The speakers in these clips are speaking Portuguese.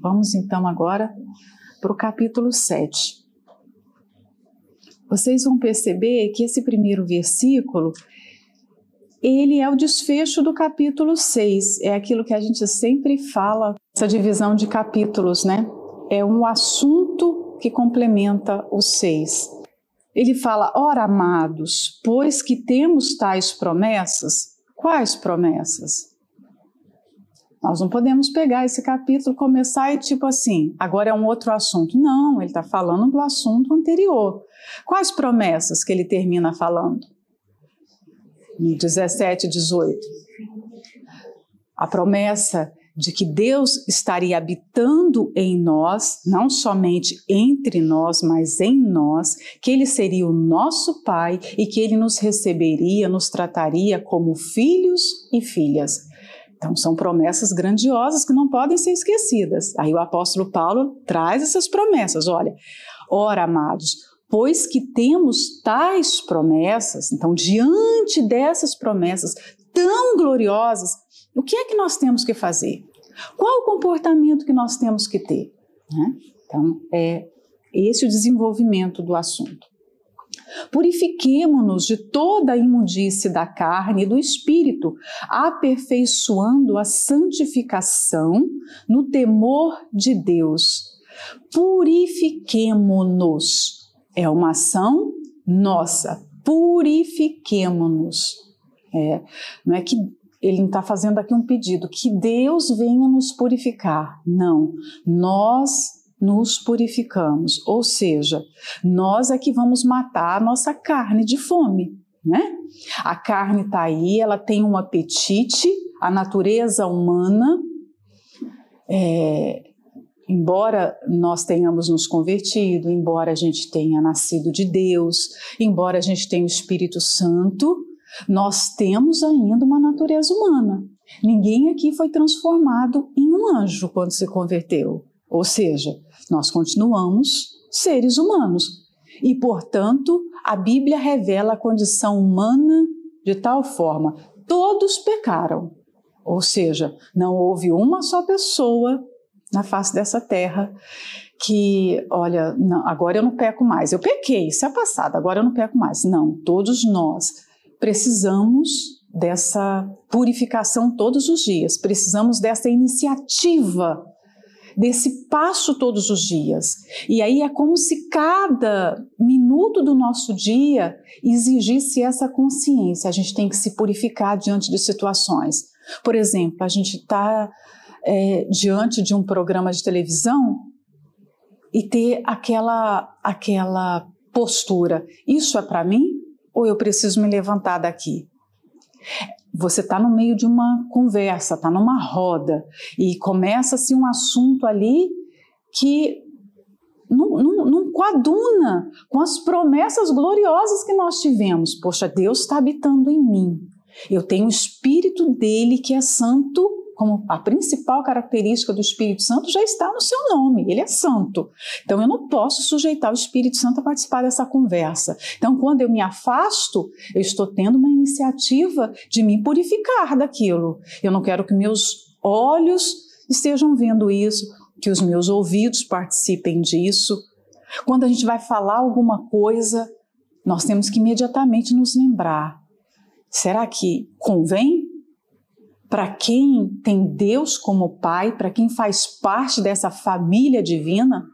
Vamos então agora para o capítulo 7. Vocês vão perceber que esse primeiro versículo ele é o desfecho do capítulo 6. É aquilo que a gente sempre fala, essa divisão de capítulos, né? É um assunto que complementa os seis. Ele fala: Ora, amados, pois que temos tais promessas, quais promessas? Nós não podemos pegar esse capítulo, começar e tipo assim, agora é um outro assunto. Não, ele está falando do assunto anterior. Quais promessas que ele termina falando? No 17, 18. A promessa de que Deus estaria habitando em nós, não somente entre nós, mas em nós, que Ele seria o nosso Pai e que Ele nos receberia, nos trataria como filhos e filhas. Então, são promessas grandiosas que não podem ser esquecidas. Aí o apóstolo Paulo traz essas promessas. Olha, ora, amados, pois que temos tais promessas, então, diante dessas promessas tão gloriosas, o que é que nós temos que fazer? Qual o comportamento que nós temos que ter? Né? Então, é esse o desenvolvimento do assunto. Purifiquemo-nos de toda a imundície da carne e do espírito, aperfeiçoando a santificação no temor de Deus. Purifiquemo-nos. É uma ação nossa. Purifiquemo-nos. É, não é que ele não está fazendo aqui um pedido, que Deus venha nos purificar. Não. Nós nos purificamos, ou seja, nós é que vamos matar a nossa carne de fome, né? A carne está aí, ela tem um apetite, a natureza humana, é, embora nós tenhamos nos convertido, embora a gente tenha nascido de Deus, embora a gente tenha o Espírito Santo, nós temos ainda uma natureza humana. Ninguém aqui foi transformado em um anjo quando se converteu. Ou seja, nós continuamos seres humanos. E, portanto, a Bíblia revela a condição humana de tal forma: todos pecaram. Ou seja, não houve uma só pessoa na face dessa terra que, olha, não, agora eu não peco mais. Eu pequei, isso é passado, agora eu não peco mais. Não, todos nós precisamos dessa purificação todos os dias, precisamos dessa iniciativa desse passo todos os dias. E aí é como se cada minuto do nosso dia exigisse essa consciência. A gente tem que se purificar diante de situações. Por exemplo, a gente está é, diante de um programa de televisão e ter aquela, aquela postura: isso é para mim ou eu preciso me levantar daqui? Você está no meio de uma conversa, está numa roda e começa-se um assunto ali que não, não, não coaduna com as promessas gloriosas que nós tivemos. Poxa, Deus está habitando em mim. Eu tenho o Espírito dele que é santo como a principal característica do Espírito Santo já está no seu nome, ele é santo. Então eu não posso sujeitar o Espírito Santo a participar dessa conversa. Então quando eu me afasto, eu estou tendo uma iniciativa de me purificar daquilo. Eu não quero que meus olhos estejam vendo isso, que os meus ouvidos participem disso. Quando a gente vai falar alguma coisa, nós temos que imediatamente nos lembrar: será que convém para quem tem Deus como Pai, para quem faz parte dessa família divina,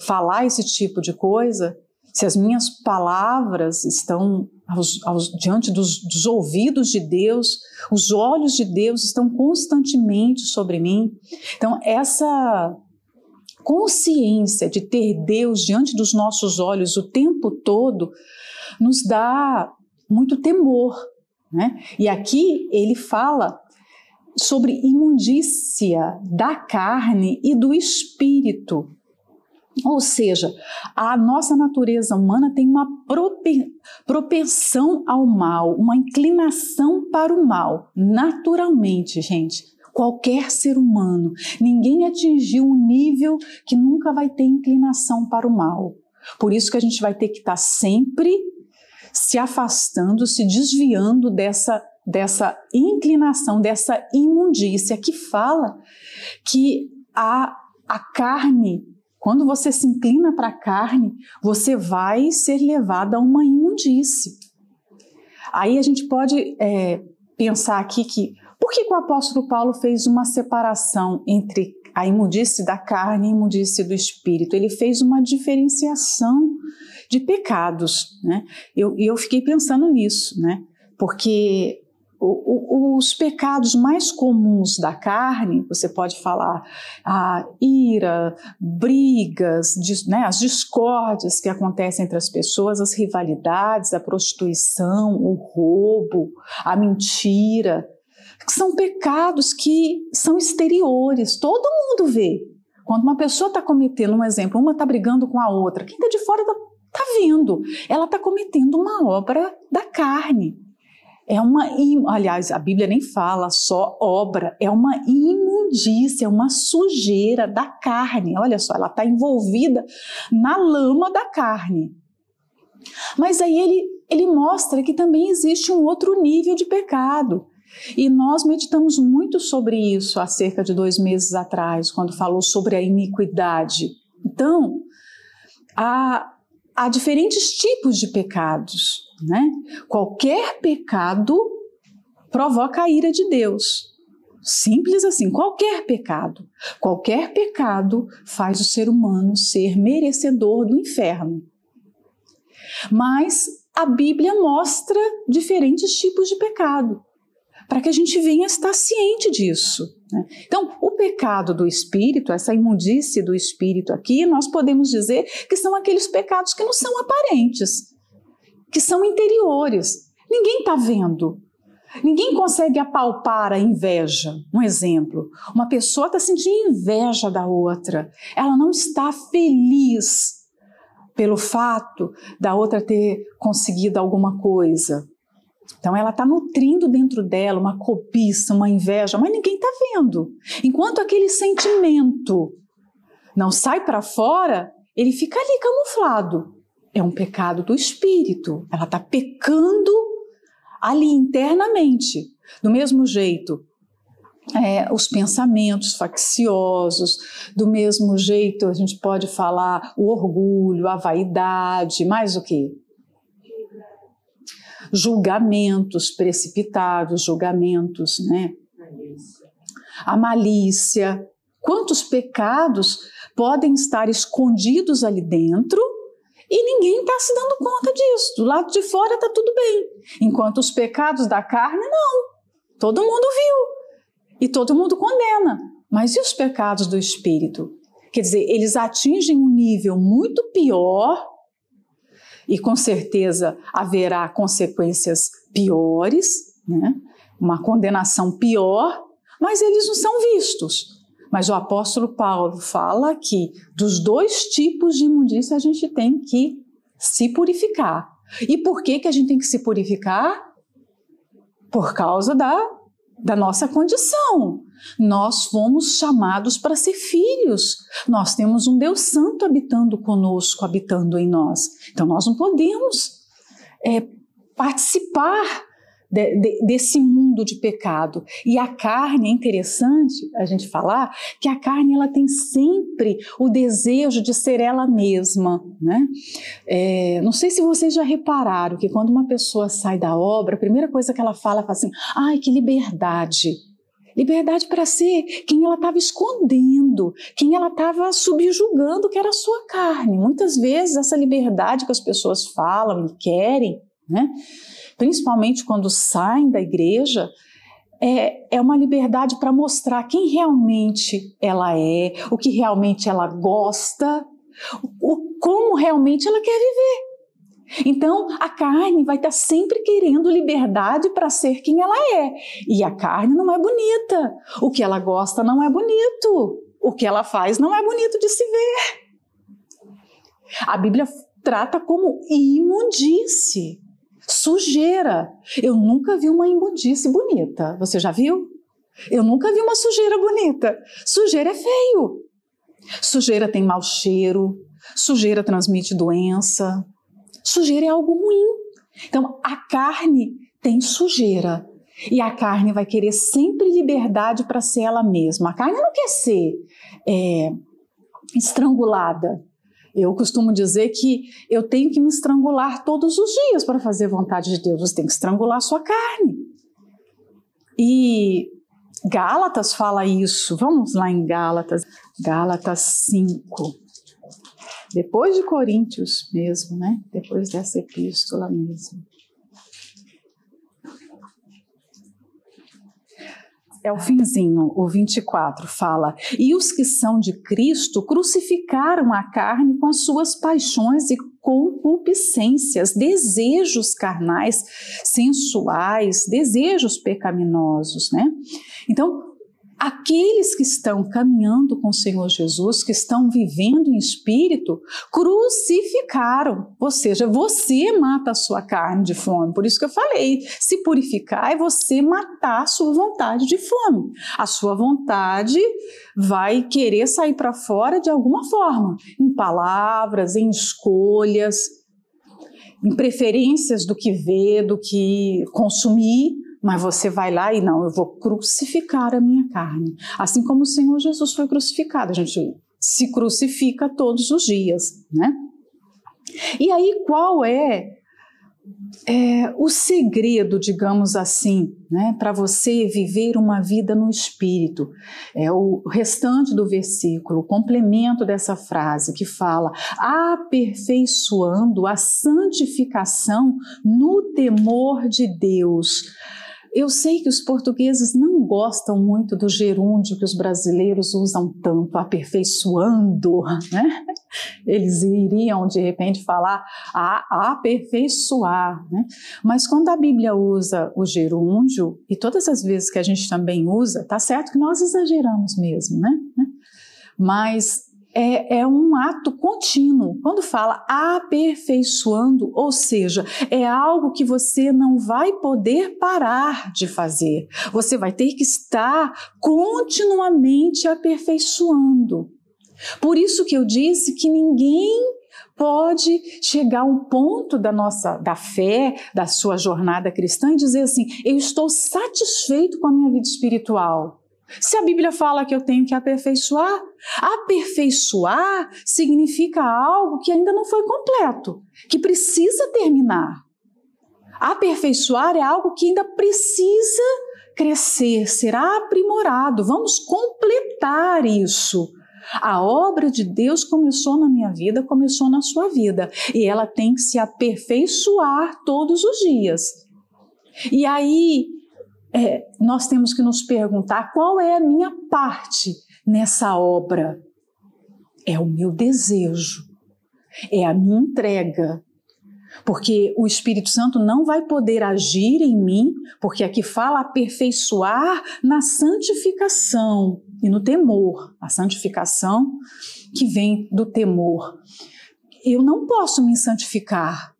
falar esse tipo de coisa, se as minhas palavras estão aos, aos, diante dos, dos ouvidos de Deus, os olhos de Deus estão constantemente sobre mim. Então, essa consciência de ter Deus diante dos nossos olhos o tempo todo nos dá muito temor. Né? E aqui ele fala sobre imundícia da carne e do espírito. Ou seja, a nossa natureza humana tem uma propensão ao mal, uma inclinação para o mal, naturalmente, gente. Qualquer ser humano, ninguém atingiu um nível que nunca vai ter inclinação para o mal. Por isso que a gente vai ter que estar sempre se afastando, se desviando dessa dessa inclinação, dessa imundícia que fala que a, a carne, quando você se inclina para a carne, você vai ser levado a uma imundície. Aí a gente pode é, pensar aqui que por que, que o apóstolo Paulo fez uma separação entre a imundície da carne e a imundície do espírito? Ele fez uma diferenciação de pecados, né? Eu, eu fiquei pensando nisso, né? Porque os pecados mais comuns da carne, você pode falar a ira, brigas, né, as discórdias que acontecem entre as pessoas, as rivalidades, a prostituição, o roubo, a mentira, são pecados que são exteriores, todo mundo vê. Quando uma pessoa está cometendo um exemplo, uma está brigando com a outra, quem está de fora está tá vendo, ela está cometendo uma obra da carne. É uma, aliás, a Bíblia nem fala só obra, é uma imundícia, é uma sujeira da carne. Olha só, ela está envolvida na lama da carne. Mas aí ele, ele mostra que também existe um outro nível de pecado. E nós meditamos muito sobre isso há cerca de dois meses atrás, quando falou sobre a iniquidade. Então, há, há diferentes tipos de pecados. Né? Qualquer pecado provoca a ira de Deus. Simples assim, qualquer pecado. Qualquer pecado faz o ser humano ser merecedor do inferno. Mas a Bíblia mostra diferentes tipos de pecado, para que a gente venha estar ciente disso. Né? Então, o pecado do espírito, essa imundície do espírito aqui, nós podemos dizer que são aqueles pecados que não são aparentes, que são interiores. Ninguém está vendo. Ninguém consegue apalpar a inveja. Um exemplo: uma pessoa está sentindo inveja da outra, ela não está feliz pelo fato da outra ter conseguido alguma coisa. Então ela está nutrindo dentro dela uma cobiça, uma inveja, mas ninguém está vendo. Enquanto aquele sentimento não sai para fora, ele fica ali camuflado é um pecado do espírito. Ela está pecando ali internamente. Do mesmo jeito, é, os pensamentos facciosos, do mesmo jeito a gente pode falar o orgulho, a vaidade, mais o que? Julgamentos precipitados, julgamentos, né? A malícia. Quantos pecados podem estar escondidos ali dentro e ninguém está se dando conta disso. Do lado de fora está tudo bem. Enquanto os pecados da carne, não. Todo mundo viu. E todo mundo condena. Mas e os pecados do espírito? Quer dizer, eles atingem um nível muito pior e com certeza haverá consequências piores, né? uma condenação pior, mas eles não são vistos. Mas o apóstolo Paulo fala que dos dois tipos de imundícia a gente tem que se purificar. E por que, que a gente tem que se purificar? Por causa da, da nossa condição. Nós fomos chamados para ser filhos. Nós temos um Deus Santo habitando conosco, habitando em nós. Então nós não podemos é, participar de, de, desse mundo de pecado. E a carne, é interessante a gente falar que a carne ela tem sempre o desejo de ser ela mesma. Né? É, não sei se vocês já repararam que quando uma pessoa sai da obra, a primeira coisa que ela fala é assim: ai, que liberdade. Liberdade para ser quem ela estava escondendo, quem ela estava subjugando, que era a sua carne. Muitas vezes essa liberdade que as pessoas falam e querem, né? Principalmente quando saem da igreja, é, é uma liberdade para mostrar quem realmente ela é, o que realmente ela gosta, o, como realmente ela quer viver. Então, a carne vai estar tá sempre querendo liberdade para ser quem ela é. E a carne não é bonita. O que ela gosta não é bonito. O que ela faz não é bonito de se ver. A Bíblia trata como imundície sujeira. Eu nunca vi uma imundície bonita. Você já viu? Eu nunca vi uma sujeira bonita. Sujeira é feio. Sujeira tem mau cheiro, sujeira transmite doença. Sujeira é algo ruim. Então, a carne tem sujeira. E a carne vai querer sempre liberdade para ser ela mesma. A carne não quer ser é, estrangulada. Eu costumo dizer que eu tenho que me estrangular todos os dias para fazer vontade de Deus. Você tem que estrangular a sua carne. E Gálatas fala isso. Vamos lá em Gálatas. Gálatas 5. Depois de Coríntios mesmo, né? Depois dessa epístola mesmo. É o finzinho, o 24, fala: E os que são de Cristo crucificaram a carne com as suas paixões e concupiscências, desejos carnais, sensuais, desejos pecaminosos, né? Então, aqueles que estão caminhando com o Senhor Jesus, que estão vivendo em espírito, crucificaram. Ou seja, você mata a sua carne de fome. Por isso que eu falei, se purificar é você matar a sua vontade de fome. A sua vontade vai querer sair para fora de alguma forma, em palavras, em escolhas, em preferências do que ver, do que consumir mas você vai lá e não, eu vou crucificar a minha carne. Assim como o Senhor Jesus foi crucificado, a gente se crucifica todos os dias, né? E aí qual é, é o segredo, digamos assim, né, para você viver uma vida no Espírito? É o restante do versículo, o complemento dessa frase que fala aperfeiçoando a santificação no temor de Deus. Eu sei que os portugueses não gostam muito do gerúndio que os brasileiros usam tanto, aperfeiçoando, né? Eles iriam de repente falar a aperfeiçoar, né? Mas quando a Bíblia usa o gerúndio, e todas as vezes que a gente também usa, tá certo que nós exageramos mesmo, né? Mas é, é, um ato contínuo. Quando fala aperfeiçoando, ou seja, é algo que você não vai poder parar de fazer. Você vai ter que estar continuamente aperfeiçoando. Por isso que eu disse que ninguém pode chegar a um ponto da nossa da fé, da sua jornada cristã e dizer assim: eu estou satisfeito com a minha vida espiritual. Se a Bíblia fala que eu tenho que aperfeiçoar, aperfeiçoar significa algo que ainda não foi completo, que precisa terminar. Aperfeiçoar é algo que ainda precisa crescer, ser aprimorado. Vamos completar isso. A obra de Deus começou na minha vida, começou na sua vida, e ela tem que se aperfeiçoar todos os dias. E aí, é, nós temos que nos perguntar qual é a minha parte nessa obra. É o meu desejo, é a minha entrega. Porque o Espírito Santo não vai poder agir em mim, porque aqui fala aperfeiçoar na santificação e no temor. A santificação que vem do temor. Eu não posso me santificar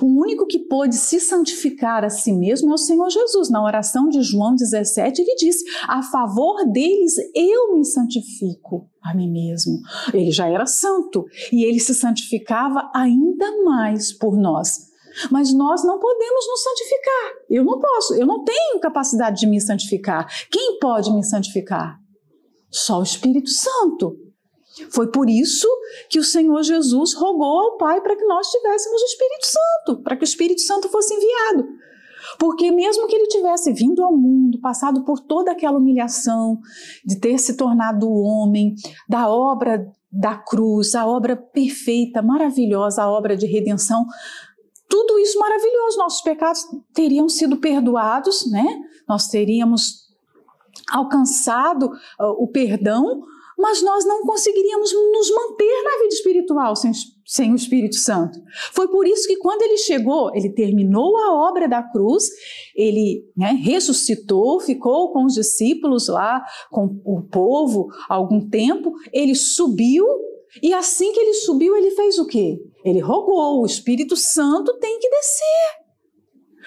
o único que pôde se santificar a si mesmo é o Senhor Jesus. Na oração de João 17, ele disse: A favor deles eu me santifico a mim mesmo. Ele já era santo e ele se santificava ainda mais por nós. Mas nós não podemos nos santificar. Eu não posso, eu não tenho capacidade de me santificar. Quem pode me santificar? Só o Espírito Santo. Foi por isso que o Senhor Jesus rogou ao Pai para que nós tivéssemos o Espírito Santo, para que o Espírito Santo fosse enviado. Porque mesmo que ele tivesse vindo ao mundo, passado por toda aquela humilhação de ter se tornado homem, da obra da cruz, a obra perfeita, maravilhosa, a obra de redenção, tudo isso maravilhoso, nossos pecados teriam sido perdoados, né? Nós teríamos alcançado uh, o perdão, mas nós não conseguiríamos nos manter na vida espiritual sem, sem o Espírito Santo. Foi por isso que quando ele chegou, ele terminou a obra da cruz, ele né, ressuscitou, ficou com os discípulos lá, com o povo algum tempo, ele subiu e assim que ele subiu, ele fez o quê? Ele rogou, o Espírito Santo tem que descer.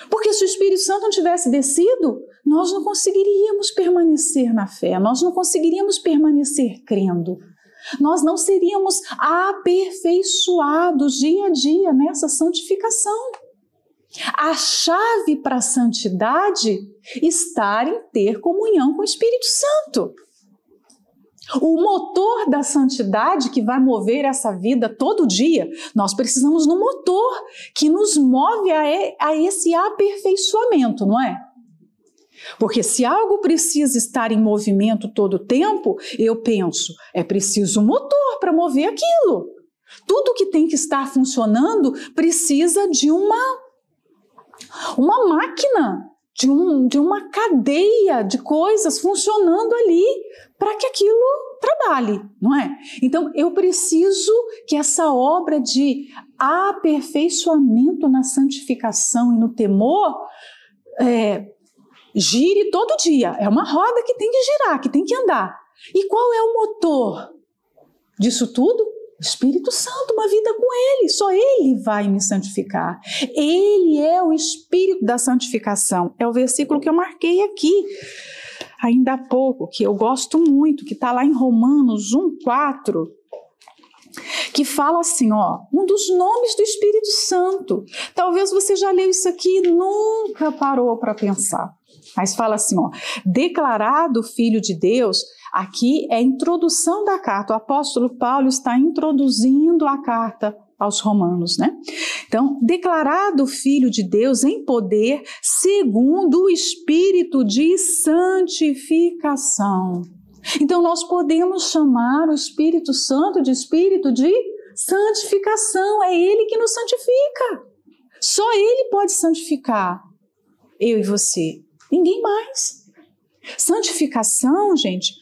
Porque se o Espírito Santo não tivesse descido, nós não conseguiríamos permanecer na fé, nós não conseguiríamos permanecer crendo. Nós não seríamos aperfeiçoados dia a dia nessa santificação. A chave para a santidade está em ter comunhão com o Espírito Santo. O motor da santidade que vai mover essa vida todo dia, nós precisamos no motor que nos move a, a esse aperfeiçoamento, não é? Porque se algo precisa estar em movimento todo o tempo, eu penso, é preciso um motor para mover aquilo. Tudo que tem que estar funcionando precisa de uma uma máquina, de, um, de uma cadeia de coisas funcionando ali para que aquilo trabalhe, não é? Então eu preciso que essa obra de aperfeiçoamento na santificação e no temor é, gire todo dia. É uma roda que tem que girar, que tem que andar. E qual é o motor disso tudo? Espírito Santo, uma vida com Ele, só Ele vai me santificar. Ele é o Espírito da santificação. É o versículo que eu marquei aqui ainda há pouco, que eu gosto muito, que está lá em Romanos 1, 4, que fala assim, ó, um dos nomes do Espírito Santo. Talvez você já leu isso aqui e nunca parou para pensar. Mas fala assim, ó, declarado filho de Deus, aqui é a introdução da carta. O apóstolo Paulo está introduzindo a carta aos romanos, né? Então, declarado filho de Deus em poder, segundo o espírito de santificação. Então, nós podemos chamar o Espírito Santo de espírito de santificação. É ele que nos santifica. Só ele pode santificar eu e você. Ninguém mais. Santificação, gente,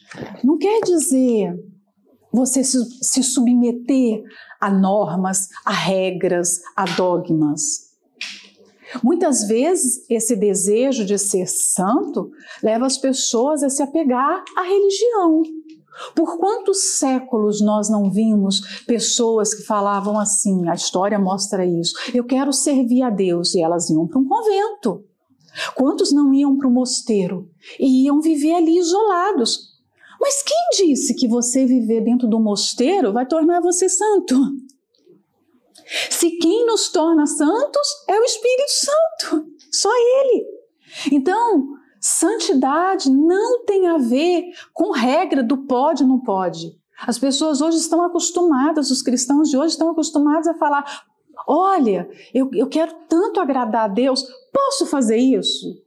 não quer dizer você se, submeter a normas, a regras, a dogmas. Muitas vezes esse desejo de ser santo leva as pessoas a se apegar à religião. Por quantos séculos nós não vimos pessoas que falavam assim, a história mostra isso, eu quero servir a Deus, e elas iam para um convento. Quantos não iam para o mosteiro e iam viver ali isolados? Mas quem disse que você viver dentro do mosteiro vai tornar você santo? Se quem nos torna santos é o Espírito Santo, só Ele. Então, santidade não tem a ver com regra do pode não pode. As pessoas hoje estão acostumadas, os cristãos de hoje estão acostumados a falar: olha, eu, eu quero tanto agradar a Deus, posso fazer isso?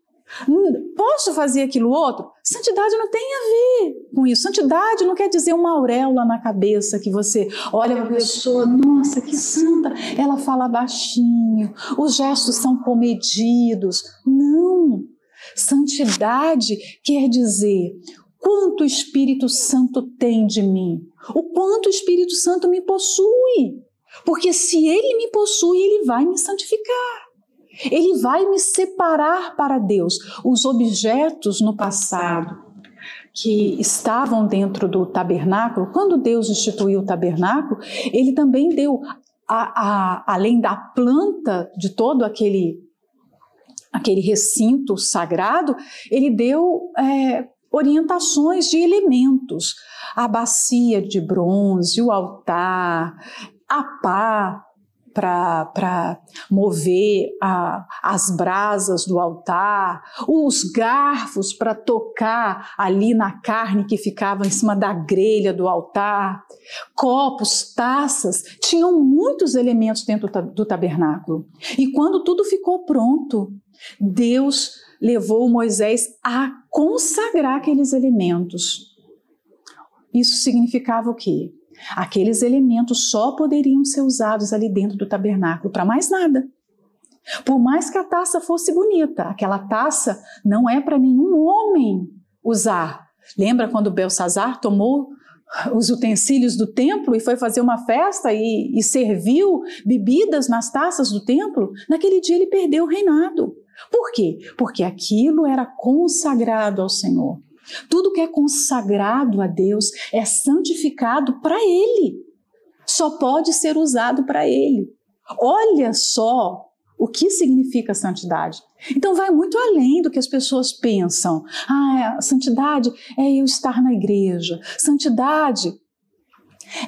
Hum, posso fazer aquilo outro? Santidade não tem a ver com isso. Santidade não quer dizer uma auréola na cabeça que você olha para a pessoa, nossa, que santa, ela fala baixinho, os gestos são comedidos. Não. Santidade quer dizer quanto o Espírito Santo tem de mim, o quanto o Espírito Santo me possui. Porque se ele me possui, ele vai me santificar. Ele vai me separar para Deus. Os objetos no passado que estavam dentro do tabernáculo, quando Deus instituiu o tabernáculo, ele também deu, a, a, além da planta de todo aquele, aquele recinto sagrado, ele deu é, orientações de elementos. A bacia de bronze, o altar, a pá para mover a, as brasas do altar, os garfos para tocar ali na carne que ficava em cima da grelha do altar, copos, taças, tinham muitos elementos dentro do tabernáculo. E quando tudo ficou pronto, Deus levou Moisés a consagrar aqueles elementos. Isso significava o quê? Aqueles elementos só poderiam ser usados ali dentro do tabernáculo para mais nada. Por mais que a taça fosse bonita, aquela taça não é para nenhum homem usar. Lembra quando Belsazar tomou os utensílios do templo e foi fazer uma festa e, e serviu bebidas nas taças do templo? Naquele dia ele perdeu o reinado. Por quê? Porque aquilo era consagrado ao Senhor. Tudo que é consagrado a Deus é santificado para Ele. Só pode ser usado para Ele. Olha só o que significa santidade. Então vai muito além do que as pessoas pensam. Ah, santidade é eu estar na igreja. Santidade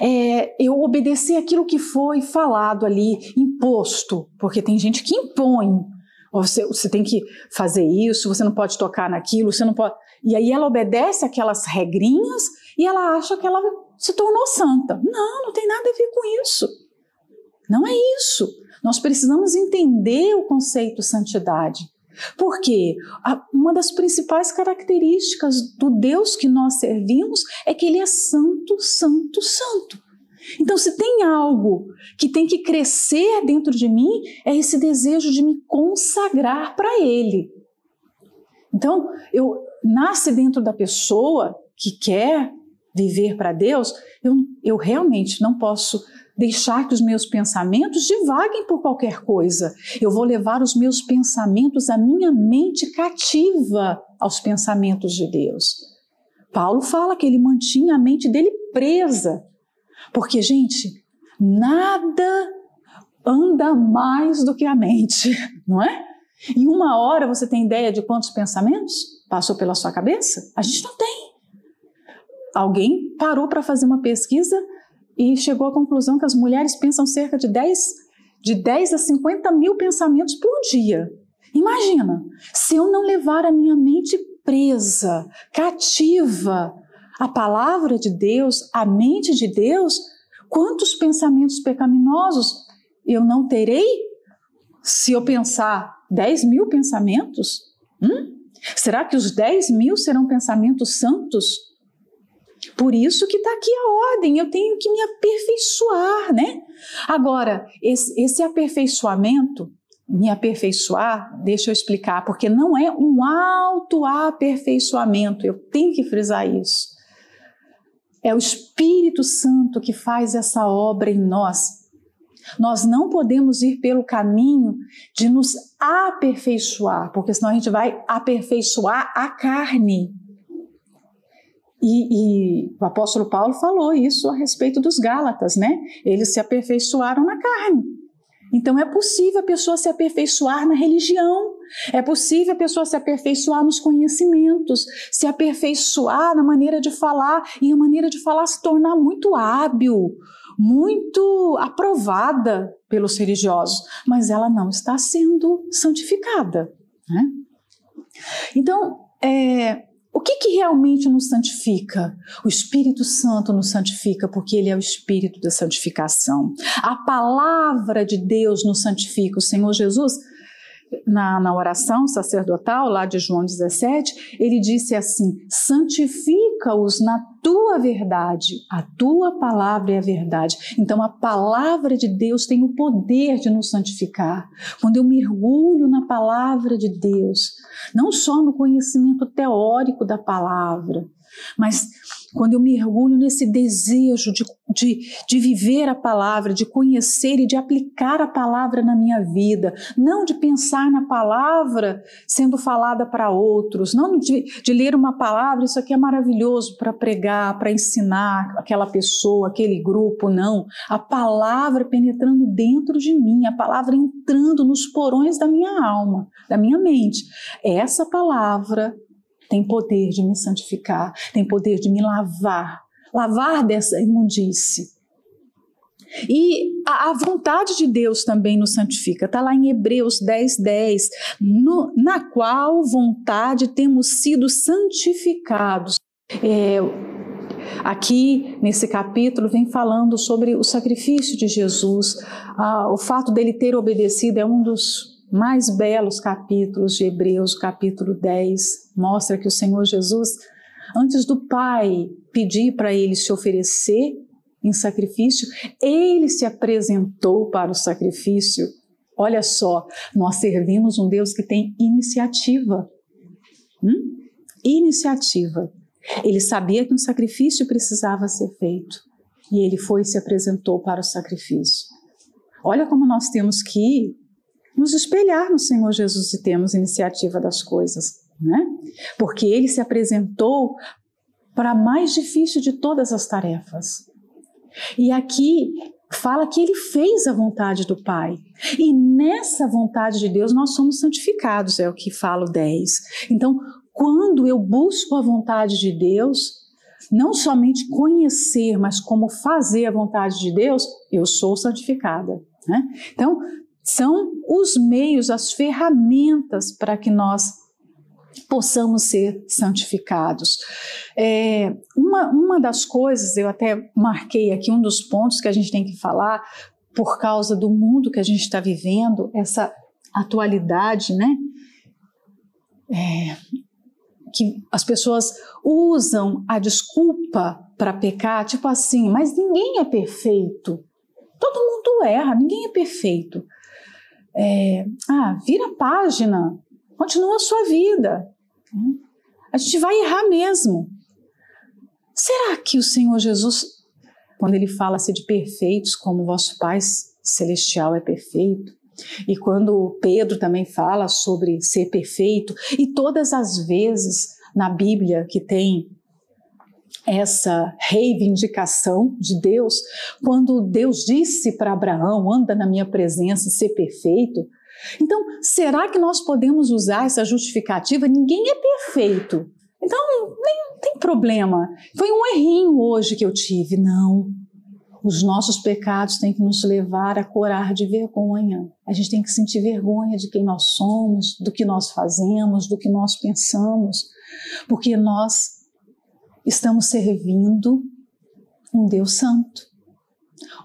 é eu obedecer aquilo que foi falado ali, imposto, porque tem gente que impõe. Você, você tem que fazer isso, você não pode tocar naquilo, você não pode. E aí ela obedece aquelas regrinhas e ela acha que ela se tornou santa. Não, não tem nada a ver com isso. Não é isso. Nós precisamos entender o conceito santidade. Porque uma das principais características do Deus que nós servimos é que ele é santo, santo, santo. Então, se tem algo que tem que crescer dentro de mim, é esse desejo de me consagrar para Ele. Então, eu nasce dentro da pessoa que quer viver para Deus, eu, eu realmente não posso deixar que os meus pensamentos divaguem por qualquer coisa. Eu vou levar os meus pensamentos, a minha mente cativa aos pensamentos de Deus. Paulo fala que ele mantinha a mente dele presa porque, gente, nada anda mais do que a mente, não é? Em uma hora você tem ideia de quantos pensamentos passou pela sua cabeça? A gente não tem. Alguém parou para fazer uma pesquisa e chegou à conclusão que as mulheres pensam cerca de 10, de 10 a 50 mil pensamentos por dia. Imagina, se eu não levar a minha mente presa, cativa a palavra de Deus, a mente de Deus, quantos pensamentos pecaminosos eu não terei se eu pensar 10 mil pensamentos? Hum? Será que os 10 mil serão pensamentos santos? Por isso que está aqui a ordem, eu tenho que me aperfeiçoar, né? Agora, esse, esse aperfeiçoamento, me aperfeiçoar, deixa eu explicar, porque não é um auto-aperfeiçoamento, eu tenho que frisar isso. É o Espírito Santo que faz essa obra em nós. Nós não podemos ir pelo caminho de nos aperfeiçoar, porque senão a gente vai aperfeiçoar a carne. E, e, o apóstolo Paulo falou isso a respeito dos Gálatas, né? Eles se aperfeiçoaram na carne. Então é possível a pessoa se aperfeiçoar na religião, é possível a pessoa se aperfeiçoar nos conhecimentos, se aperfeiçoar na maneira de falar e a maneira de falar se tornar muito hábil, muito aprovada pelos religiosos, mas ela não está sendo santificada. Né? Então, é, o que, que realmente nos santifica? O Espírito Santo nos santifica porque ele é o Espírito da santificação. A palavra de Deus nos santifica. O Senhor Jesus na, na oração sacerdotal, lá de João 17, ele disse assim: santifica-os na tua verdade, a tua palavra é a verdade. Então, a palavra de Deus tem o poder de nos santificar. Quando eu mergulho na palavra de Deus, não só no conhecimento teórico da palavra, mas quando eu mergulho nesse desejo de, de, de viver a palavra, de conhecer e de aplicar a palavra na minha vida, não de pensar na palavra sendo falada para outros, não de, de ler uma palavra, isso aqui é maravilhoso para pregar, para ensinar aquela pessoa, aquele grupo, não. A palavra penetrando dentro de mim, a palavra entrando nos porões da minha alma, da minha mente. Essa palavra tem poder de me santificar, tem poder de me lavar, lavar dessa imundície. E a, a, vontade de Deus também nos santifica. Está lá em Hebreus 10, 10, no, na qual vontade temos sido santificados. É, aqui nesse capítulo vem falando sobre o sacrifício de Jesus. Ah, o fato dele ter obedecido é um dos mais belos capítulos de Hebreus, capítulo 10, mostra que o Senhor Jesus, antes do Pai pedir para ele se oferecer em sacrifício, ele se apresentou para o sacrifício. Olha só, nós servimos um Deus que tem iniciativa. Hum? Iniciativa. Ele sabia que um sacrifício precisava ser feito e ele foi e se apresentou para o sacrifício. Olha como nós temos que nos espelhar no Senhor Jesus e termos iniciativa das coisas, né? Porque ele se apresentou para a mais difícil de todas as tarefas. E aqui fala que ele fez a vontade do Pai. E nessa vontade de Deus nós somos santificados, é o que fala o 10. Então, quando eu busco a vontade de Deus, não somente conhecer, mas como fazer a vontade de Deus, eu sou santificada. Né? Então, são os meios, as ferramentas para que nós possamos ser santificados. É, uma, uma das coisas, eu até marquei aqui um dos pontos que a gente tem que falar, por causa do mundo que a gente está vivendo, essa atualidade, né? É, que as pessoas usam a desculpa para pecar, tipo assim, mas ninguém é perfeito. Todo mundo erra, ninguém é perfeito. É, ah, vira a página, continua a sua vida. A gente vai errar mesmo. Será que o Senhor Jesus, quando ele fala-se de perfeitos, como vosso Pai Celestial é perfeito, e quando Pedro também fala sobre ser perfeito, e todas as vezes na Bíblia que tem essa reivindicação de Deus, quando Deus disse para Abraão: anda na minha presença e ser perfeito. Então, será que nós podemos usar essa justificativa? Ninguém é perfeito. Então, nem tem problema. Foi um errinho hoje que eu tive. Não. Os nossos pecados têm que nos levar a corar de vergonha. A gente tem que sentir vergonha de quem nós somos, do que nós fazemos, do que nós pensamos, porque nós estamos servindo um Deus santo,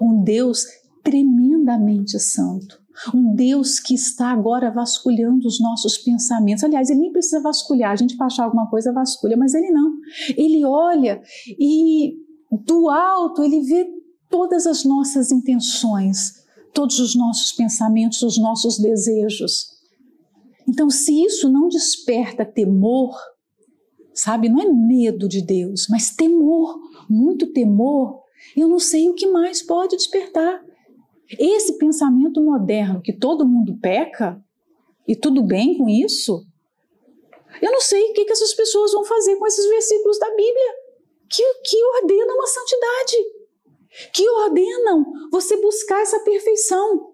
um Deus tremendamente santo, um Deus que está agora vasculhando os nossos pensamentos. Aliás, ele nem precisa vasculhar, a gente para achar alguma coisa vasculha, mas ele não. Ele olha e do alto ele vê todas as nossas intenções, todos os nossos pensamentos, os nossos desejos. Então, se isso não desperta temor, sabe, não é medo de Deus, mas temor, muito temor, eu não sei o que mais pode despertar. Esse pensamento moderno que todo mundo peca e tudo bem com isso, eu não sei o que, que essas pessoas vão fazer com esses versículos da Bíblia que, que ordenam a santidade que ordenam você buscar essa perfeição.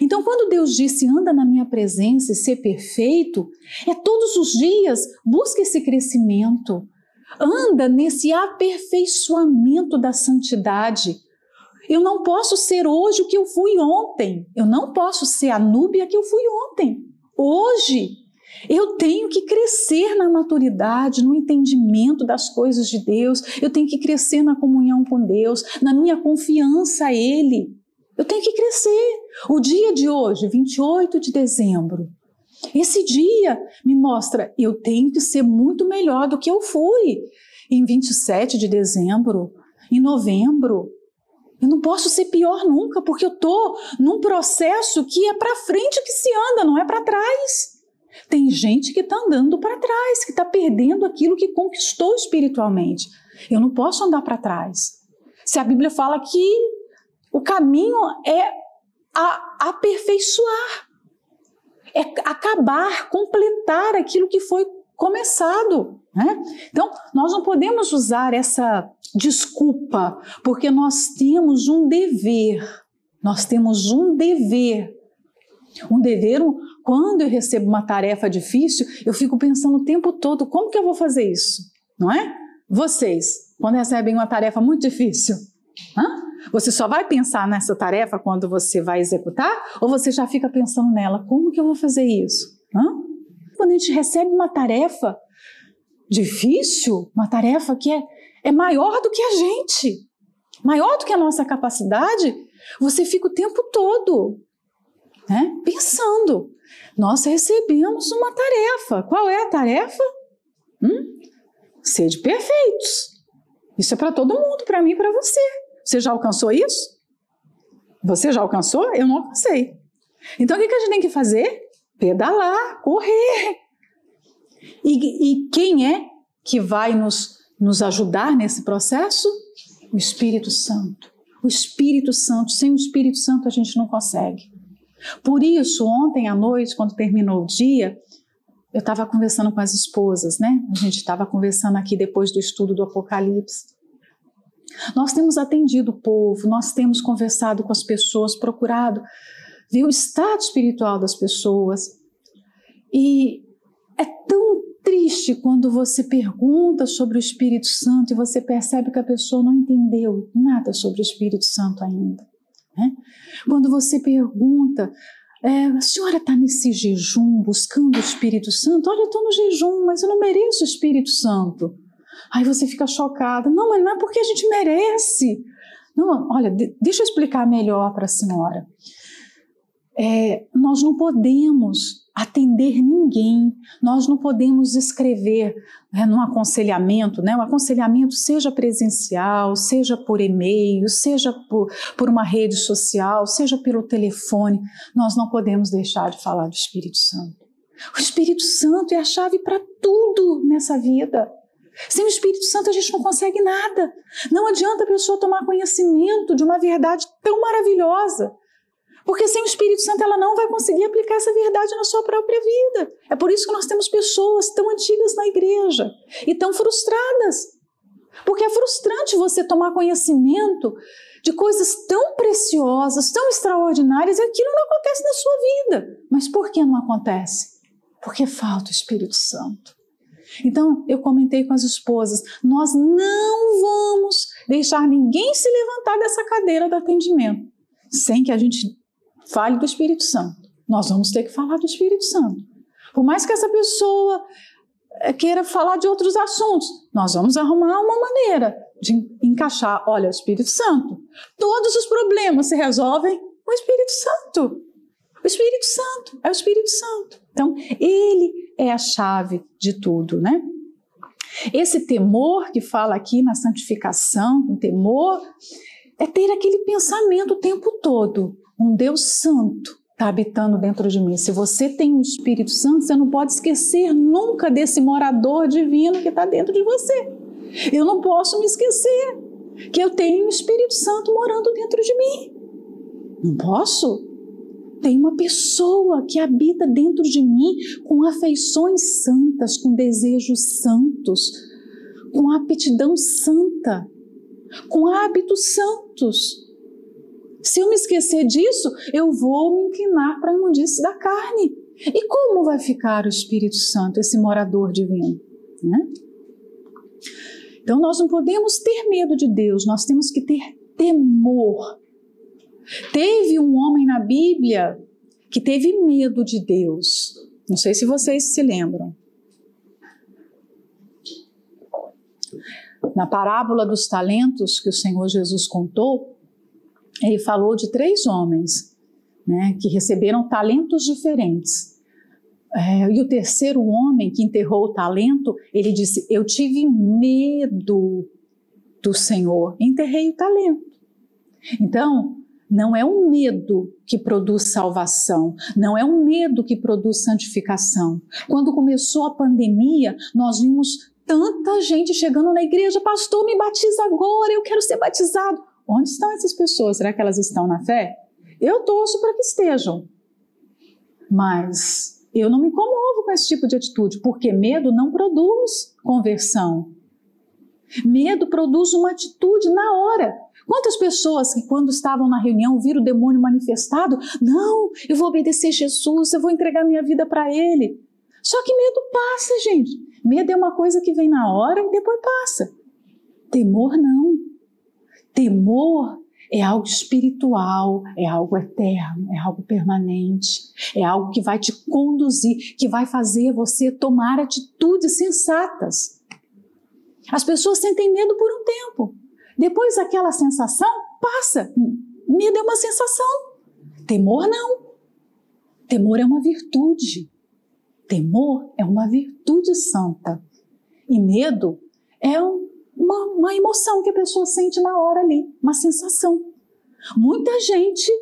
Então, quando Deus disse anda na minha presença e ser perfeito, é todos os dias busca esse crescimento, anda nesse aperfeiçoamento da santidade. Eu não posso ser hoje o que eu fui ontem. Eu não posso ser a núbia que eu fui ontem. Hoje eu tenho que crescer na maturidade, no entendimento das coisas de Deus. Eu tenho que crescer na comunhão com Deus, na minha confiança a Ele. Eu tenho que crescer. O dia de hoje, 28 de dezembro, esse dia me mostra eu tenho que ser muito melhor do que eu fui em 27 de dezembro, em novembro. Eu não posso ser pior nunca, porque eu estou num processo que é para frente que se anda, não é para trás. Tem gente que está andando para trás, que está perdendo aquilo que conquistou espiritualmente. Eu não posso andar para trás. Se a Bíblia fala que o caminho é a aperfeiçoar, é acabar, completar aquilo que foi começado. Né? Então, nós não podemos usar essa desculpa, porque nós temos um dever. Nós temos um dever. Um dever, um, quando eu recebo uma tarefa difícil, eu fico pensando o tempo todo como que eu vou fazer isso, não é? Vocês, quando recebem uma tarefa muito difícil, hã? Você só vai pensar nessa tarefa quando você vai executar ou você já fica pensando nela, como que eu vou fazer isso? Hã? Quando a gente recebe uma tarefa difícil, uma tarefa que é, é maior do que a gente, maior do que a nossa capacidade, você fica o tempo todo né, pensando nós recebemos uma tarefa. Qual é a tarefa? Hum? Sede perfeitos. Isso é para todo mundo, para mim e para você. Você já alcançou isso? Você já alcançou? Eu não alcancei. Então o que, a gente tem que fazer? Pedalar, correr. E, e quem é que vai nos, nos ajudar nesse processo? O Espírito Santo. O Espírito Santo. Sem o Espírito Santo a gente não consegue. Por isso, ontem à noite, quando terminou o dia, eu estava conversando com as esposas, né? A gente estava conversando aqui depois do estudo do Apocalipse. Nós temos atendido o povo, nós temos conversado com as pessoas, procurado ver o estado espiritual das pessoas. E é tão triste quando você pergunta sobre o Espírito Santo e você percebe que a pessoa não entendeu nada sobre o Espírito Santo ainda. Né? Quando você pergunta é, a senhora está nesse jejum, buscando o Espírito Santo? Olha, eu estou no jejum, mas eu não mereço o Espírito Santo. Aí você fica chocada. Não, mas não é porque a gente merece. Não, olha, deixa eu explicar melhor para a senhora. É, nós não podemos atender ninguém, nós não podemos escrever né, num aconselhamento, né, um aconselhamento seja presencial, seja por e-mail, seja por, por uma rede social, seja pelo telefone, nós não podemos deixar de falar do Espírito Santo. O Espírito Santo é a chave para tudo nessa vida. Sem o Espírito Santo a gente não consegue nada. Não adianta a pessoa tomar conhecimento de uma verdade tão maravilhosa porque sem o Espírito Santo ela não vai conseguir aplicar essa verdade na sua própria vida. É por isso que nós temos pessoas tão antigas na igreja e tão frustradas. Porque é frustrante você tomar conhecimento de coisas tão preciosas, tão extraordinárias e aquilo não acontece na sua vida. Mas por que não acontece? Porque falta o Espírito Santo. Então, eu comentei com as esposas: nós não vamos deixar ninguém se levantar dessa cadeira do atendimento sem que a gente fale do Espírito Santo. Nós vamos ter que falar do Espírito Santo. Por mais que essa pessoa eh, queira falar de outros assuntos, nós vamos arrumar uma maneira de encaixar. Olha, o Espírito Santo. Todos os problemas se resolvem com o Espírito Santo. O Espírito Santo é o Espírito Santo. Então, ele é a chave de tudo, né? Esse temor que fala aqui na santificação, o temor, é ter aquele pensamento o tempo todo um Deus santo está habitando dentro de mim. Se você tem um Espírito Santo, você não pode esquecer nunca desse morador divino que está dentro de você. Eu não posso me esquecer que eu tenho o Espírito Santo morando dentro de mim. Não posso. Tem uma pessoa que habita dentro de mim com afeições santas, com desejos santos, com aptidão santa, com hábitos santos. Se eu me esquecer disso, eu vou me inclinar para a imundície da carne. E como vai ficar o Espírito Santo, esse morador divino? Né? Então nós não podemos ter medo de Deus, nós temos que ter temor. Teve um homem na Bíblia que teve medo de Deus. Não sei se vocês se lembram. Na parábola dos talentos que o Senhor Jesus contou, ele falou de três homens né, que receberam talentos diferentes. É, e o terceiro homem que enterrou o talento, ele disse: Eu tive medo do Senhor, enterrei o talento. Então, não é um medo que produz salvação, não é um medo que produz santificação. Quando começou a pandemia, nós vimos tanta gente chegando na igreja, pastor, me batiza agora, eu quero ser batizado. Onde estão essas pessoas? Será que elas estão na fé? Eu torço para que estejam. Mas eu não me comovo com esse tipo de atitude, porque medo não produz conversão. Medo produz uma atitude na hora. Quantas pessoas que, quando estavam na reunião, viram o demônio manifestado? Não, eu vou obedecer Jesus, eu vou entregar minha vida para Ele. Só que medo passa, gente. Medo é uma coisa que vem na hora e depois passa. Temor não. Temor é algo espiritual, é algo eterno, é algo permanente, é algo que vai te conduzir, que vai fazer você tomar atitudes sensatas. As pessoas sentem medo por um tempo, depois aquela sensação passa. Medo é uma sensação, temor não. Temor é uma virtude. Temor é uma virtude santa. E medo é um uma, uma emoção que a pessoa sente na hora ali, uma sensação. Muita gente,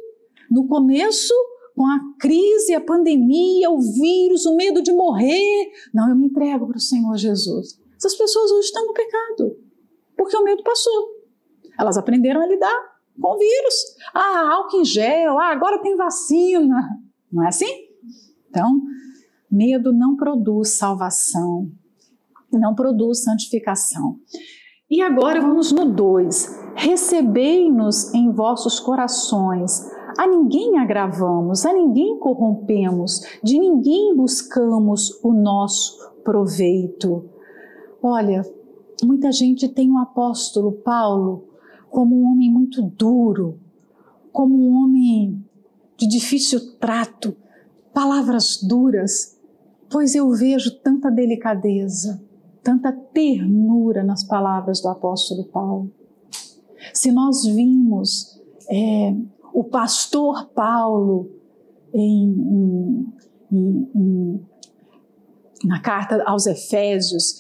no começo, com a crise, a pandemia, o vírus, o medo de morrer, não, eu me entrego para o Senhor Jesus. Essas pessoas hoje estão no pecado, porque o medo passou. Elas aprenderam a lidar com o vírus. Ah, álcool em gel, ah, agora tem vacina. Não é assim? Então, medo não produz salvação, não produz santificação. E agora vamos no 2. Recebei-nos em vossos corações. A ninguém agravamos, a ninguém corrompemos, de ninguém buscamos o nosso proveito. Olha, muita gente tem o apóstolo Paulo como um homem muito duro, como um homem de difícil trato, palavras duras, pois eu vejo tanta delicadeza, tanta ternura nas palavras do apóstolo Paulo. Se nós vimos é, o pastor Paulo em, em, em, na carta aos Efésios,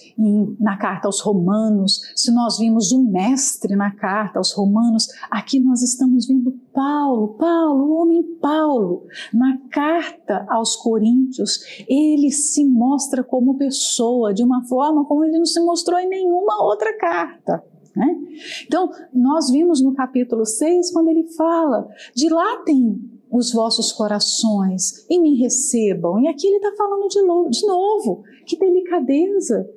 na carta aos Romanos, se nós vimos um mestre na carta aos Romanos, aqui nós estamos vendo Paulo, Paulo, o homem Paulo. Na carta aos Coríntios, ele se mostra como pessoa de uma forma como ele não se mostrou em nenhuma outra carta. Né? Então, nós vimos no capítulo 6, quando ele fala: de lá tem os vossos corações e me recebam. E aqui ele está falando de, de novo, que delicadeza.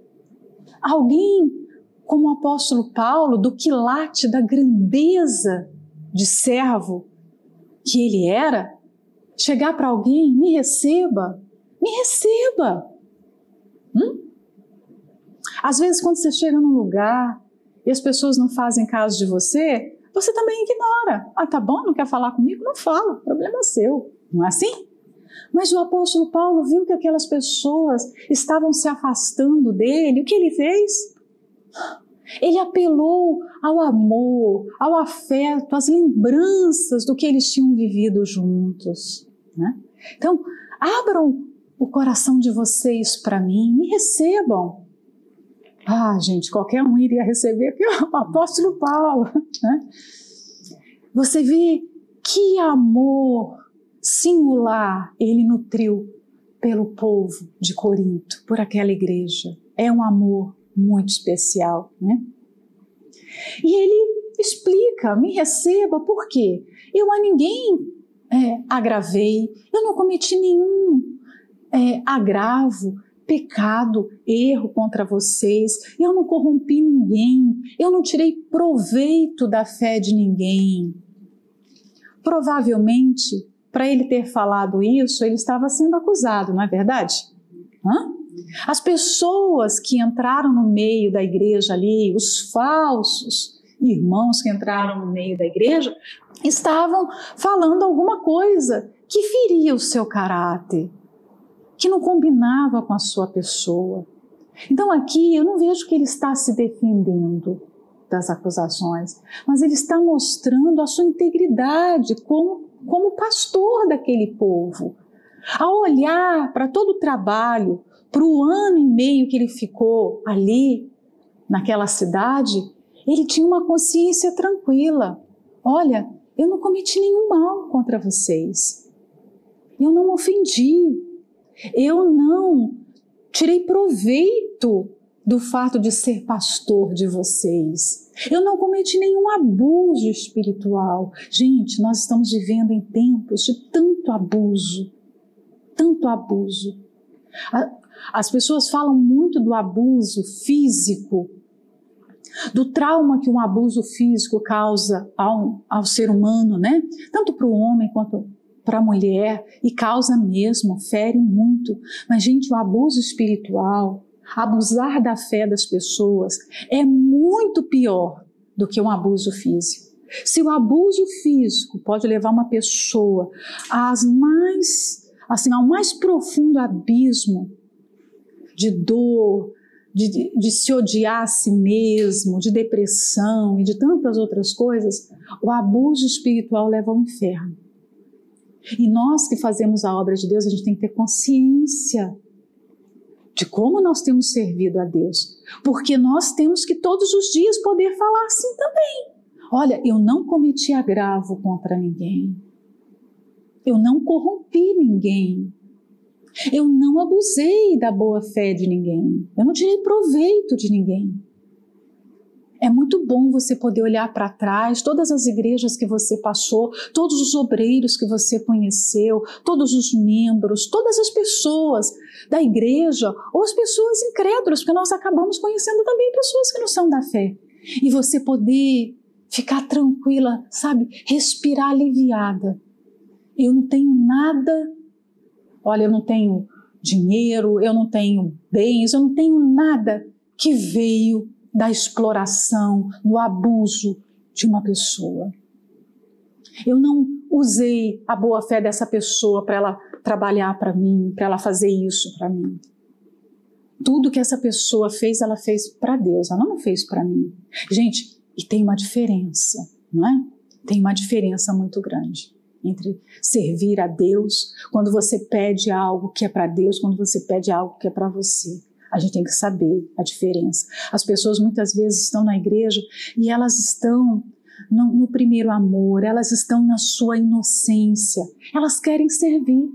Alguém como o apóstolo Paulo, do quilate da grandeza de servo que ele era, chegar para alguém, me receba, me receba. Hum? Às vezes, quando você chega num lugar e as pessoas não fazem caso de você, você também ignora. Ah, tá bom, não quer falar comigo? Não fala, problema é seu. Não é assim? Mas o apóstolo Paulo viu que aquelas pessoas estavam se afastando dele. O que ele fez? Ele apelou ao amor, ao afeto, às lembranças do que eles tinham vivido juntos. Né? Então, abram o coração de vocês para mim, me recebam. Ah, gente, qualquer um iria receber, é o apóstolo Paulo. Né? Você vê que amor singular ele nutriu pelo povo de Corinto, por aquela igreja. É um amor muito especial, né? E ele explica, me receba, por quê? Eu a ninguém é, agravei, eu não cometi nenhum é, agravo, pecado, erro contra vocês, eu não corrompi ninguém, eu não tirei proveito da fé de ninguém. Provavelmente, para ele ter falado isso, ele estava sendo acusado, não é verdade? Hã? As pessoas que entraram no meio da igreja ali, os falsos irmãos que entraram no meio da igreja, estavam falando alguma coisa que feria o seu caráter, que não combinava com a sua pessoa. Então aqui eu não vejo que ele está se defendendo das acusações, mas ele está mostrando a sua integridade como, como pastor daquele povo. Ao olhar para todo o trabalho, para o ano e meio que ele ficou ali, naquela cidade, ele tinha uma consciência tranquila. Olha, eu não cometi nenhum mal contra vocês. Eu não ofendi. Eu não tirei proveito do fato de ser pastor de vocês. Eu não cometi nenhum abuso espiritual. Gente, nós estamos vivendo em tempos de tanto abuso, tanto abuso. As pessoas falam muito do abuso físico, do trauma que um abuso físico causa ao, ao ser humano, né? Tanto para o homem quanto para a mulher e causa mesmo, fere muito. Mas, gente, o abuso espiritual, abusar da fé das pessoas é muito pior do que um abuso físico. Se o abuso físico pode levar uma pessoa às mais, assim, ao mais profundo abismo de dor, de, de, se odiar a si mesmo, de depressão e de tantas outras coisas, o abuso espiritual leva ao inferno. E nós que fazemos a obra de Deus, a gente tem que ter consciência de como nós temos servido a Deus, porque nós temos que todos os dias poder falar assim também. Olha, eu não cometi agravo contra ninguém. Eu não corrompi ninguém. Eu não abusei da boa fé de ninguém. Eu não tirei proveito de ninguém. É muito bom você poder olhar para trás, todas as igrejas que você passou, todos os obreiros que você conheceu, todos os membros, todas as pessoas da igreja ou as pessoas incrédulas, porque nós acabamos conhecendo também pessoas que não são da fé. E você poder ficar tranquila, sabe? Respirar aliviada. Eu não tenho nada, olha, eu não tenho dinheiro, eu não tenho bens, eu não tenho nada que veio da exploração, do abuso de uma pessoa. Eu não usei a boa fé dessa pessoa para ela trabalhar para mim, para ela fazer isso para mim. Tudo que essa pessoa fez, ela fez para Deus, ela não fez para mim. Gente, e tem uma diferença, não é? Tem uma diferença muito grande entre servir a Deus quando você pede algo que é para Deus, quando você pede algo que é para você. A gente tem que saber a diferença. As pessoas muitas vezes estão na igreja e elas estão no, no primeiro amor, elas estão na sua inocência, elas querem servir.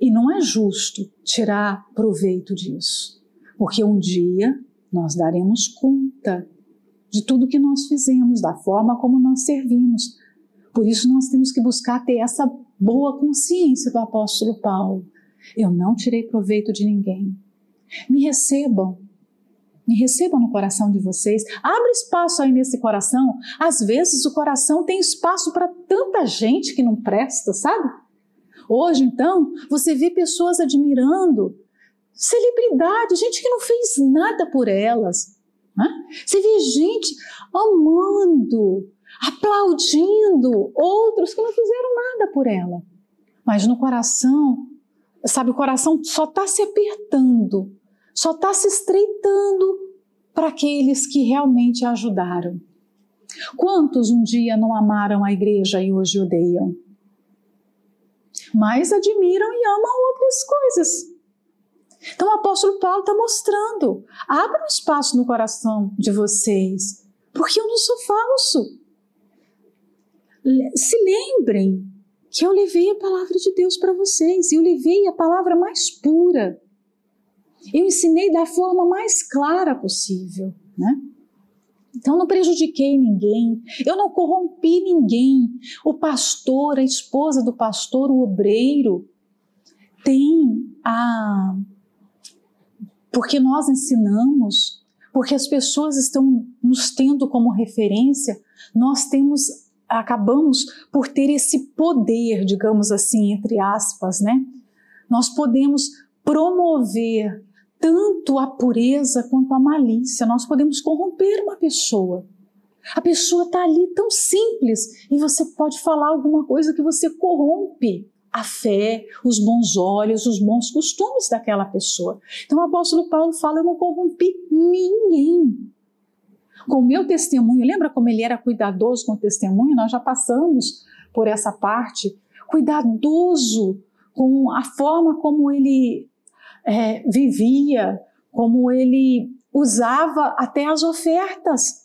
E não é justo tirar proveito disso, porque um dia nós daremos conta de tudo que nós fizemos, da forma como nós servimos. Por isso nós temos que buscar ter essa boa consciência do apóstolo Paulo. Eu não tirei proveito de ninguém. Me recebam. Me recebam no coração de vocês. Abre espaço aí nesse coração. Às vezes o coração tem espaço para tanta gente que não presta, sabe? Hoje, então, você vê pessoas admirando celebridade, gente que não fez nada por elas. Né? Você vê gente amando, aplaudindo outros que não fizeram nada por ela. Mas no coração, sabe, o coração só está se apertando, só está se estreitando para aqueles que realmente a ajudaram. Quantos um dia não amaram a igreja e hoje odeiam? Mas admiram e amam outras coisas. Então o apóstolo Paulo está mostrando: abra um espaço no coração de vocês, porque eu não sou falso. Se lembrem que eu levei a palavra de Deus para vocês, e eu levei a palavra mais pura. Eu ensinei da forma mais clara possível, né? Então não prejudiquei ninguém, eu não corrompi ninguém. O pastor, a esposa do pastor, o obreiro, tem a porque nós ensinamos, porque as pessoas estão nos tendo como referência, nós temos, acabamos por ter esse poder, digamos assim, entre aspas, né? Nós podemos promover tanto a pureza quanto a malícia, nós podemos corromper uma pessoa. A pessoa está ali tão simples e você pode falar alguma coisa que você corrompe a fé, os bons olhos, os bons costumes daquela pessoa. Então o apóstolo Paulo fala: Eu não corrompi ninguém. Com o meu testemunho, lembra como ele era cuidadoso com o testemunho? Nós já passamos por essa parte. Cuidadoso com a forma como ele é, vivia, como ele usava até as ofertas.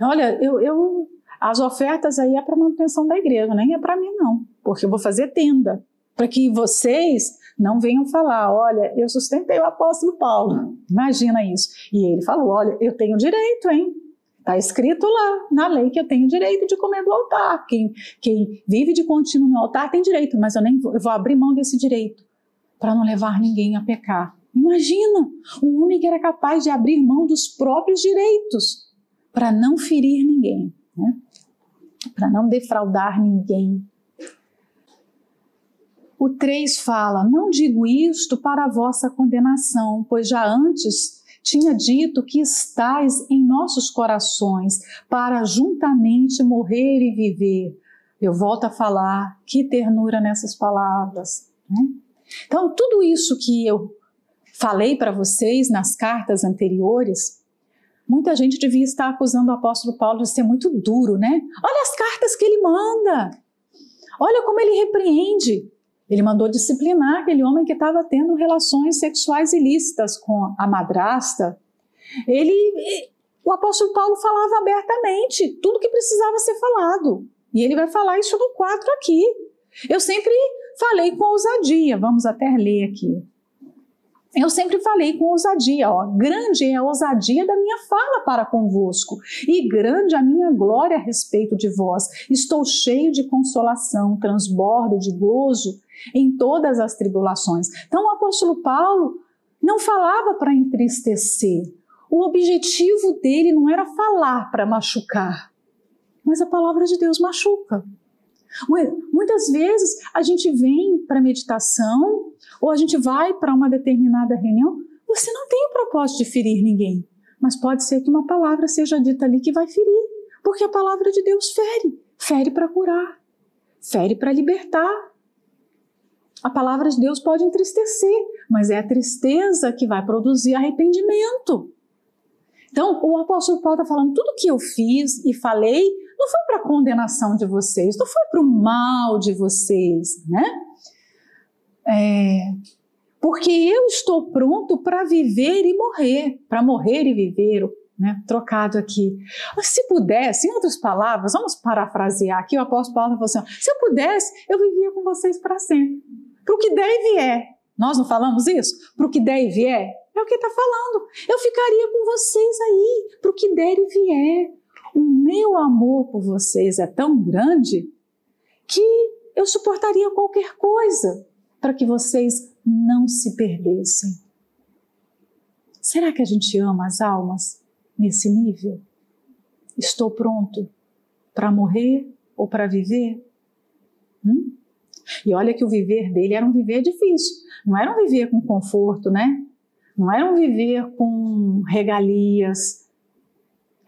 Olha, eu, eu as ofertas aí é para manutenção da igreja, nem é para mim não porque eu vou fazer tenda, para que vocês não venham falar, olha, eu sustentei o apóstolo Paulo. Imagina isso. E ele falou, olha, eu tenho direito, hein? Está escrito lá na lei que eu tenho direito de comer do altar. Quem, quem vive de contínuo no altar tem direito, mas eu nem vou, eu vou abrir mão desse direito para não levar ninguém a pecar. Imagina um homem que era capaz de abrir mão dos próprios direitos para não ferir ninguém, né? para não defraudar ninguém. O 3 fala: Não digo isto para a vossa condenação, pois já antes tinha dito que estáis em nossos corações para juntamente morrer e viver. Eu volto a falar, que ternura nessas palavras. Né? Então, tudo isso que eu falei para vocês nas cartas anteriores, muita gente devia estar acusando o apóstolo Paulo de ser muito duro, né? Olha as cartas que ele manda, olha como ele repreende. Ele mandou disciplinar aquele homem que estava tendo relações sexuais ilícitas com a madrasta. Ele, o apóstolo Paulo falava abertamente tudo que precisava ser falado. E ele vai falar isso no 4 aqui. Eu sempre falei com ousadia, vamos até ler aqui. Eu sempre falei com ousadia, ó, grande é a ousadia da minha fala para convosco, e grande a minha glória a respeito de vós. Estou cheio de consolação, transbordo de gozo em todas as tribulações. Então o apóstolo Paulo não falava para entristecer. O objetivo dele não era falar para machucar, mas a palavra de Deus machuca. Muitas vezes a gente vem para meditação ou a gente vai para uma determinada reunião, você não tem o propósito de ferir ninguém, mas pode ser que uma palavra seja dita ali que vai ferir, porque a palavra de Deus fere, fere para curar, fere para libertar. A palavra de Deus pode entristecer, mas é a tristeza que vai produzir arrependimento. Então, o apóstolo Paulo está falando: tudo que eu fiz e falei não foi para condenação de vocês, não foi para o mal de vocês, né? É, porque eu estou pronto para viver e morrer, para morrer e viver, né? Trocado aqui. Se pudesse, em outras palavras, vamos parafrasear aqui, o apóstolo Paulo falou assim: se eu pudesse, eu vivia com vocês para sempre. Para o que der e vier. Nós não falamos isso? Para o que der e vier? É o que está falando. Eu ficaria com vocês aí, para o que der e vier. O meu amor por vocês é tão grande que eu suportaria qualquer coisa para que vocês não se perdessem. Será que a gente ama as almas nesse nível? Estou pronto para morrer ou para viver? Hum? E olha que o viver dele era um viver difícil. Não era um viver com conforto, né? Não era um viver com regalias.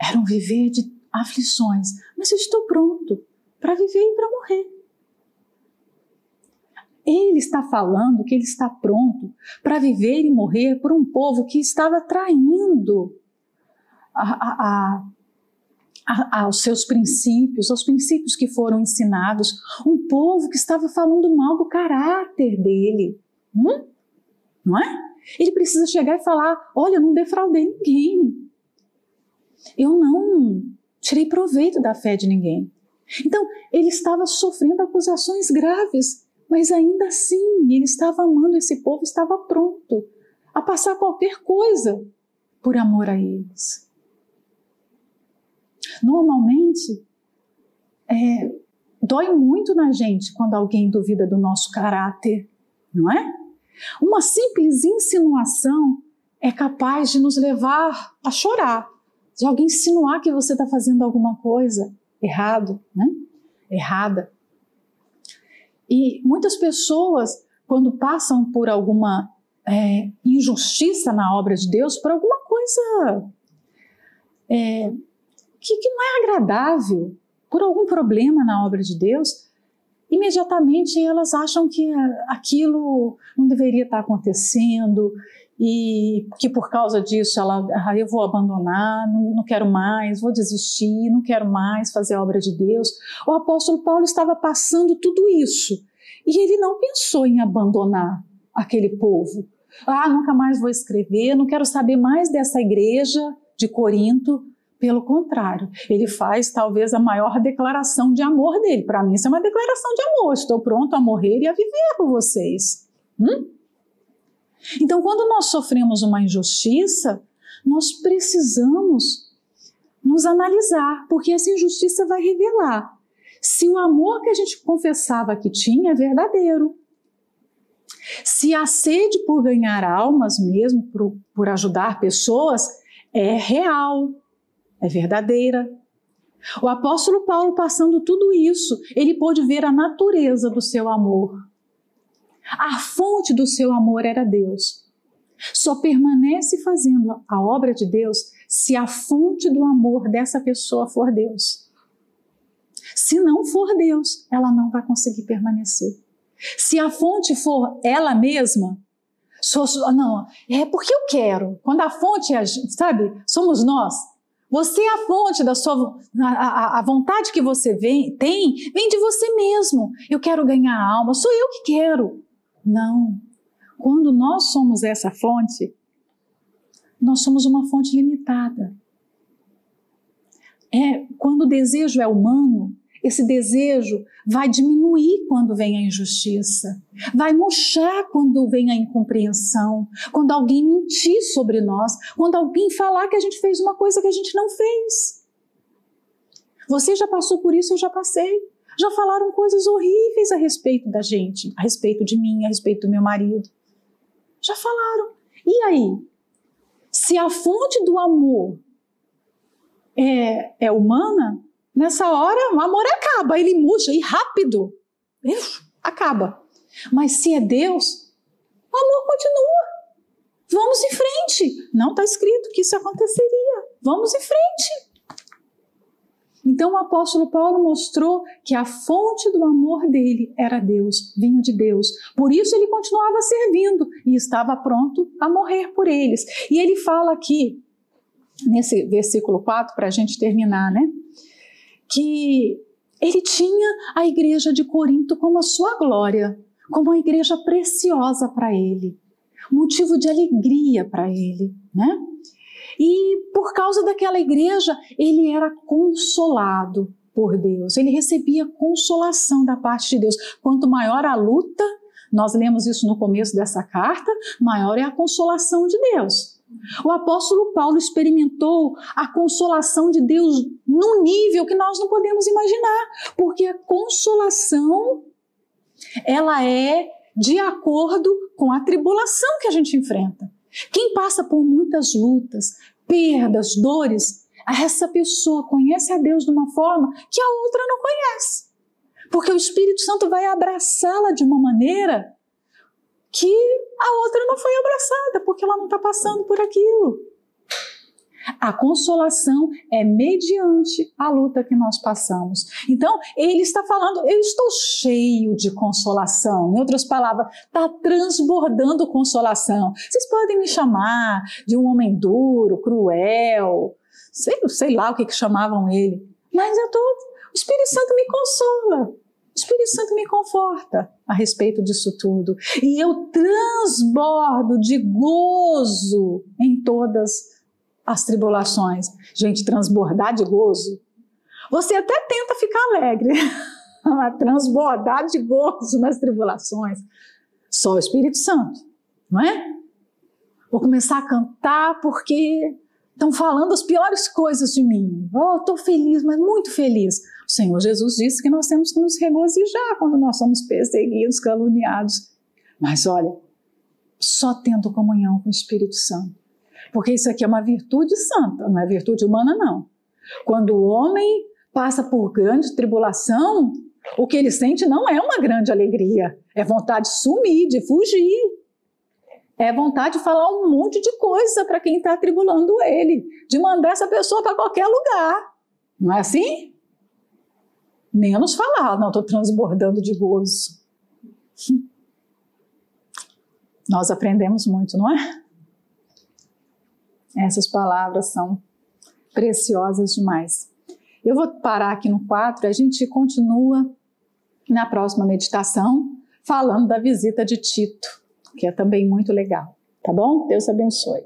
Era um viver de aflições. Mas eu estou pronto para viver e para morrer. Ele está falando que ele está pronto para viver e morrer por um povo que estava traindo a, a, a, aos seus princípios, aos princípios que foram ensinados. Um povo que estava falando mal do caráter dele. Hum? Não é? Ele precisa chegar e falar: olha, eu não defraudei ninguém. Eu não tirei proveito da fé de ninguém. Então, ele estava sofrendo acusações graves, mas ainda assim, ele estava amando esse povo, estava pronto a passar qualquer coisa por amor a eles. Normalmente, é, dói muito na gente quando alguém duvida do nosso caráter, não é? Uma simples insinuação é capaz de nos levar a chorar. De alguém insinuar que você está fazendo alguma coisa errado, né? Errada. E muitas pessoas, quando passam por alguma é, injustiça na obra de Deus, por alguma coisa é, que, que não é agradável, por algum problema na obra de Deus, imediatamente elas acham que aquilo não deveria estar acontecendo e que por causa disso ela, ah, eu vou abandonar, não, não, quero mais, vou desistir, não quero mais fazer a obra de Deus. O apóstolo Paulo estava passando tudo isso e ele não pensou em abandonar aquele povo. Ah, nunca mais vou escrever, não quero saber mais dessa igreja de Corinto, pelo contrário, ele faz talvez a maior declaração de amor dele. Para mim, isso é uma declaração de amor. Estou pronto a morrer e a viver por vocês. Hum? Então, quando nós sofremos uma injustiça, nós precisamos nos analisar, porque essa injustiça vai revelar se o amor que a gente confessava que tinha é verdadeiro. Se a sede por ganhar almas mesmo, por, por ajudar pessoas, é real é verdadeira. O apóstolo Paulo, passando tudo isso, ele pôde ver a natureza do seu amor. A fonte do seu amor era Deus. Só permanece fazendo a obra de Deus se a fonte do amor dessa pessoa for Deus. Se não for Deus, ela não vai conseguir permanecer. Se a fonte for ela mesma, sou, não, é porque eu quero. Quando a fonte é, sabe, somos nós, você é a fonte da sua a, a, vontade que você vem, tem, vem de você mesmo. Eu quero ganhar alma, sou eu que quero. Não. Quando nós somos essa fonte, nós somos uma fonte limitada. É quando o desejo é humano, esse desejo vai diminuir quando vem a injustiça, vai murchar quando vem a incompreensão, quando alguém mentir sobre nós, quando alguém falar que a gente fez uma coisa que a gente não fez. Você já passou por isso, eu já passei. Já falaram coisas horríveis a respeito da gente, a respeito de mim, a respeito do meu marido. Já falaram. E aí? Se a fonte do amor é, é humana, Nessa hora, o amor acaba, ele murcha e rápido. acaba. Mas se é Deus, o amor continua. Vamos em frente. Não está escrito que isso aconteceria. Vamos em frente. Então o apóstolo Paulo mostrou que a fonte do amor dele era Deus, vinha de Deus. Por isso ele continuava servindo e estava pronto a morrer por eles. E ele fala aqui, nesse versículo 4, para a gente terminar, né? Que ele tinha a igreja de Corinto como a sua glória, como uma igreja preciosa para ele, motivo de alegria para ele, né? E por causa daquela igreja, ele era consolado por Deus, ele recebia consolação da parte de Deus. Quanto maior a luta, nós lemos isso no começo dessa carta, maior é a consolação de Deus. O apóstolo Paulo experimentou a consolação de Deus num nível que nós não podemos imaginar, porque a consolação ela é de acordo com a tribulação que a gente enfrenta. Quem passa por muitas lutas, perdas, dores, essa pessoa conhece a Deus de uma forma que a outra não conhece. Porque o Espírito Santo vai abraçá-la de uma maneira que a outra não foi abraçada, porque ela não está passando por aquilo. A consolação é mediante a luta que nós passamos. Então, ele está falando, eu estou cheio de consolação. Em outras palavras, está transbordando consolação. Vocês podem me chamar de um homem duro, cruel, sei, sei lá o que, que chamavam ele, mas eu tô, o Espírito Santo me consola. O Espírito Santo me conforta a respeito disso tudo. E eu transbordo de gozo em todas as tribulações. Gente, transbordar de gozo. Você até tenta ficar alegre, mas transbordar de gozo nas tribulações. Só o Espírito Santo, não é? Vou começar a cantar porque estão falando as piores coisas de mim. Oh, estou feliz, mas muito feliz. O Senhor Jesus disse que nós temos que nos regozijar quando nós somos perseguidos, caluniados. Mas olha, só tendo comunhão com o Espírito Santo porque isso aqui é uma virtude santa, não é virtude humana, não. Quando o homem passa por grande tribulação, o que ele sente não é uma grande alegria, é vontade de sumir, de fugir. É vontade de falar um monte de coisa para quem está atribulando ele, de mandar essa pessoa para qualquer lugar. Não é assim? Menos falar, não, estou transbordando de gozo. Nós aprendemos muito, não é? Essas palavras são preciosas demais. Eu vou parar aqui no 4, a gente continua na próxima meditação falando da visita de Tito, que é também muito legal, tá bom? Deus abençoe.